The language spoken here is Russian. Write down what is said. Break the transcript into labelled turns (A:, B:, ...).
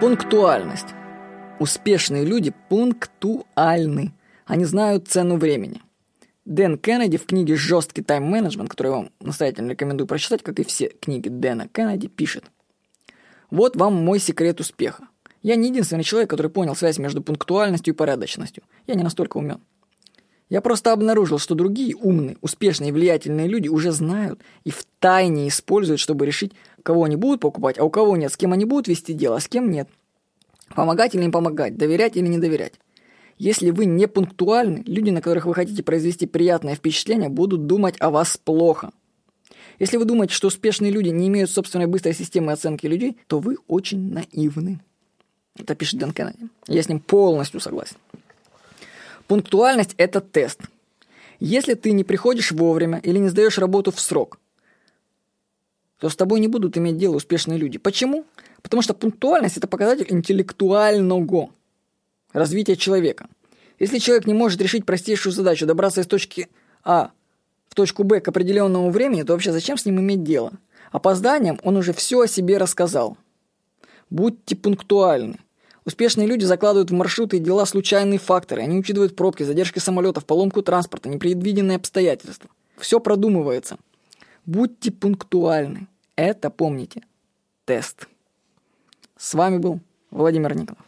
A: Пунктуальность. Успешные люди пунктуальны. Они знают цену времени. Дэн Кеннеди в книге «Жесткий тайм-менеджмент», которую я вам настоятельно рекомендую прочитать, как и все книги Дэна Кеннеди, пишет. Вот вам мой секрет успеха. Я не единственный человек, который понял связь между пунктуальностью и порядочностью. Я не настолько умен. Я просто обнаружил, что другие умные, успешные и влиятельные люди уже знают и в тайне используют, чтобы решить, кого они будут покупать, а у кого нет, с кем они будут вести дело, а с кем нет. Помогать или не помогать, доверять или не доверять. Если вы не пунктуальны, люди, на которых вы хотите произвести приятное впечатление, будут думать о вас плохо. Если вы думаете, что успешные люди не имеют собственной быстрой системы оценки людей, то вы очень наивны. Это пишет Дэн Кеннеди. Я с ним полностью согласен. Пунктуальность – это тест. Если ты не приходишь вовремя или не сдаешь работу в срок, то с тобой не будут иметь дело успешные люди. Почему? Потому что пунктуальность – это показатель интеллектуального развития человека. Если человек не может решить простейшую задачу добраться из точки А в точку Б к определенному времени, то вообще зачем с ним иметь дело? Опозданием он уже все о себе рассказал. Будьте пунктуальны. Успешные люди закладывают в маршруты и дела случайные факторы. Они учитывают пробки, задержки самолетов, поломку транспорта, непредвиденные обстоятельства. Все продумывается. Будьте пунктуальны. Это помните. Тест. С вами был Владимир Николаев.